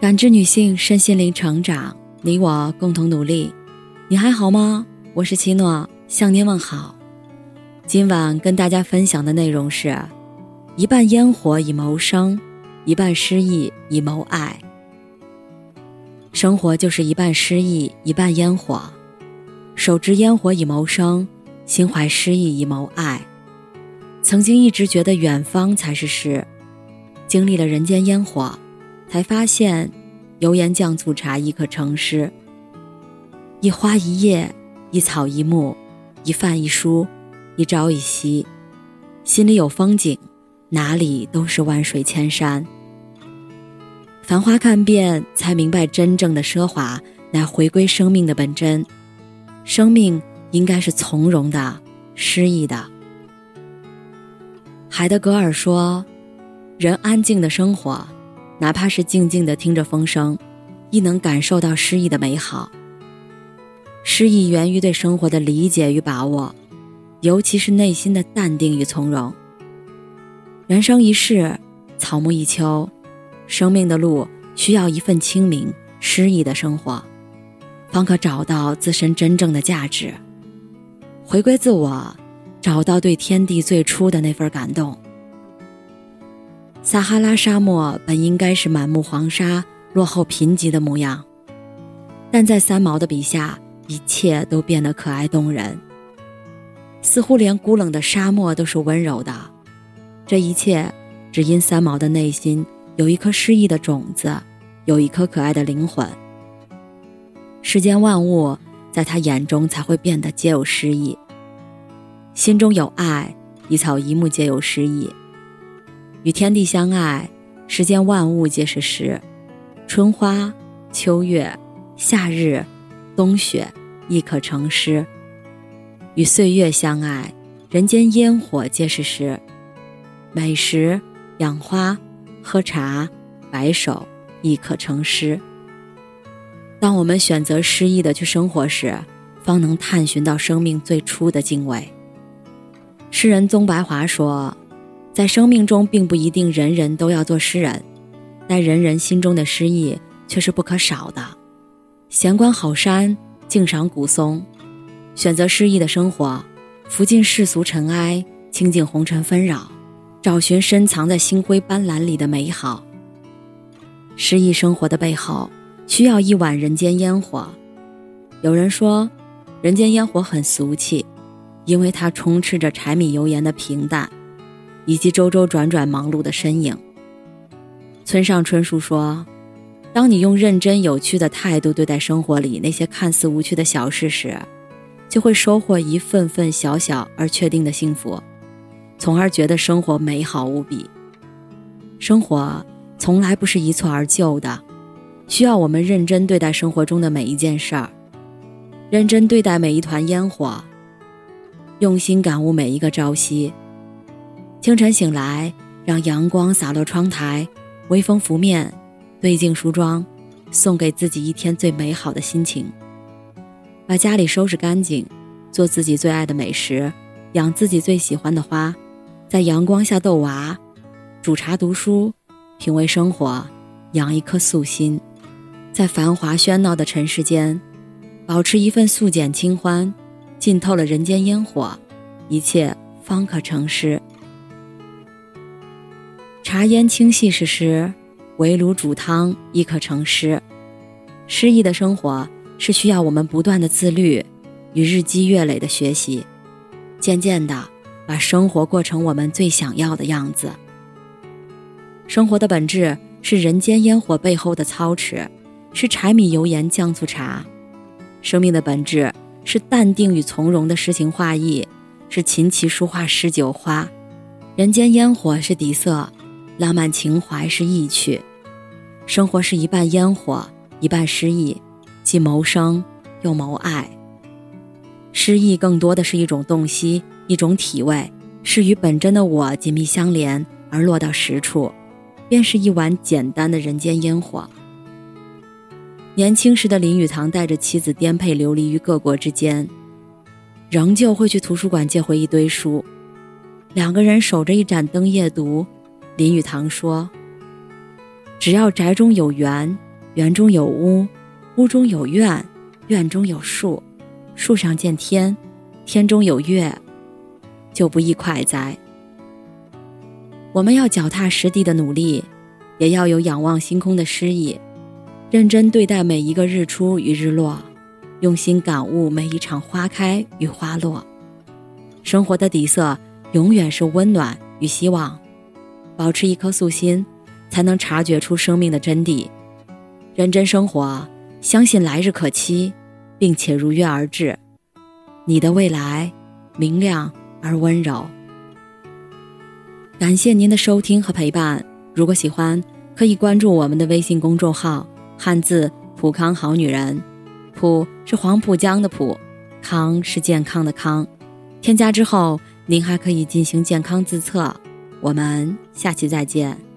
感知女性身心灵成长，你我共同努力。你还好吗？我是七诺，向您问好。今晚跟大家分享的内容是：一半烟火以谋生，一半诗意以谋爱。生活就是一半诗意，一半烟火。手执烟火以谋生，心怀诗意以谋爱。曾经一直觉得远方才是诗，经历了人间烟火，才发现油盐酱醋茶亦可成诗。一花一叶，一草一木，一饭一书，一朝一夕，心里有风景，哪里都是万水千山。繁花看遍，才明白真正的奢华乃回归生命的本真。生命应该是从容的、诗意的。海德格尔说：“人安静的生活，哪怕是静静的听着风声，亦能感受到诗意的美好。诗意源于对生活的理解与把握，尤其是内心的淡定与从容。人生一世，草木一秋。”生命的路需要一份清明、诗意的生活，方可找到自身真正的价值，回归自我，找到对天地最初的那份感动。撒哈拉沙漠本应该是满目黄沙、落后贫瘠的模样，但在三毛的笔下，一切都变得可爱动人，似乎连孤冷的沙漠都是温柔的。这一切，只因三毛的内心。有一颗诗意的种子，有一颗可爱的灵魂。世间万物在他眼中才会变得皆有诗意。心中有爱，一草一木皆有诗意。与天地相爱，世间万物皆是诗。春花、秋月、夏日、冬雪亦可成诗。与岁月相爱，人间烟火皆是诗。美食、养花。喝茶，白首亦可成诗。当我们选择诗意的去生活时，方能探寻到生命最初的敬畏。诗人宗白华说：“在生命中，并不一定人人都要做诗人，但人人心中的诗意却是不可少的。闲观好山，静赏古松，选择诗意的生活，拂尽世俗尘埃，清净红尘纷扰。”找寻深藏在星辉斑斓里的美好。诗意生活的背后，需要一碗人间烟火。有人说，人间烟火很俗气，因为它充斥着柴米油盐的平淡，以及周周转转忙碌的身影。村上春树说：“当你用认真有趣的态度对待生活里那些看似无趣的小事时，就会收获一份份小小而确定的幸福。”从而觉得生活美好无比。生活从来不是一蹴而就的，需要我们认真对待生活中的每一件事儿，认真对待每一团烟火，用心感悟每一个朝夕。清晨醒来，让阳光洒落窗台，微风拂面，对镜梳妆，送给自己一天最美好的心情。把家里收拾干净，做自己最爱的美食，养自己最喜欢的花。在阳光下逗娃，煮茶读书，品味生活，养一颗素心，在繁华喧闹的尘世间，保持一份素简清欢，浸透了人间烟火，一切方可成诗。茶烟清细是诗，围炉煮汤亦可成诗。诗意的生活是需要我们不断的自律与日积月累的学习，渐渐的。把生活过成我们最想要的样子。生活的本质是人间烟火背后的操持，是柴米油盐酱醋茶；生命的本质是淡定与从容的诗情画意，是琴棋书画诗酒花。人间烟火是底色，浪漫情怀是意趣。生活是一半烟火，一半诗意，既谋生又谋爱。诗意更多的是一种洞悉。一种体味，是与本真的我紧密相连而落到实处，便是一碗简单的人间烟火。年轻时的林语堂带着妻子颠沛流离于各国之间，仍旧会去图书馆借回一堆书。两个人守着一盏灯夜读。林语堂说：“只要宅中有园，园中有屋，屋中有院，院中有树，树上见天，天中有月，就不易快哉？我们要脚踏实地的努力，也要有仰望星空的诗意，认真对待每一个日出与日落，用心感悟每一场花开与花落。生活的底色永远是温暖与希望，保持一颗素心，才能察觉出生命的真谛。认真生活，相信来日可期，并且如约而至。你的未来明亮而温柔。感谢您的收听和陪伴。如果喜欢，可以关注我们的微信公众号“汉字普康好女人”，普是黄浦江的浦，康是健康的康。添加之后，您还可以进行健康自测。我们下期再见。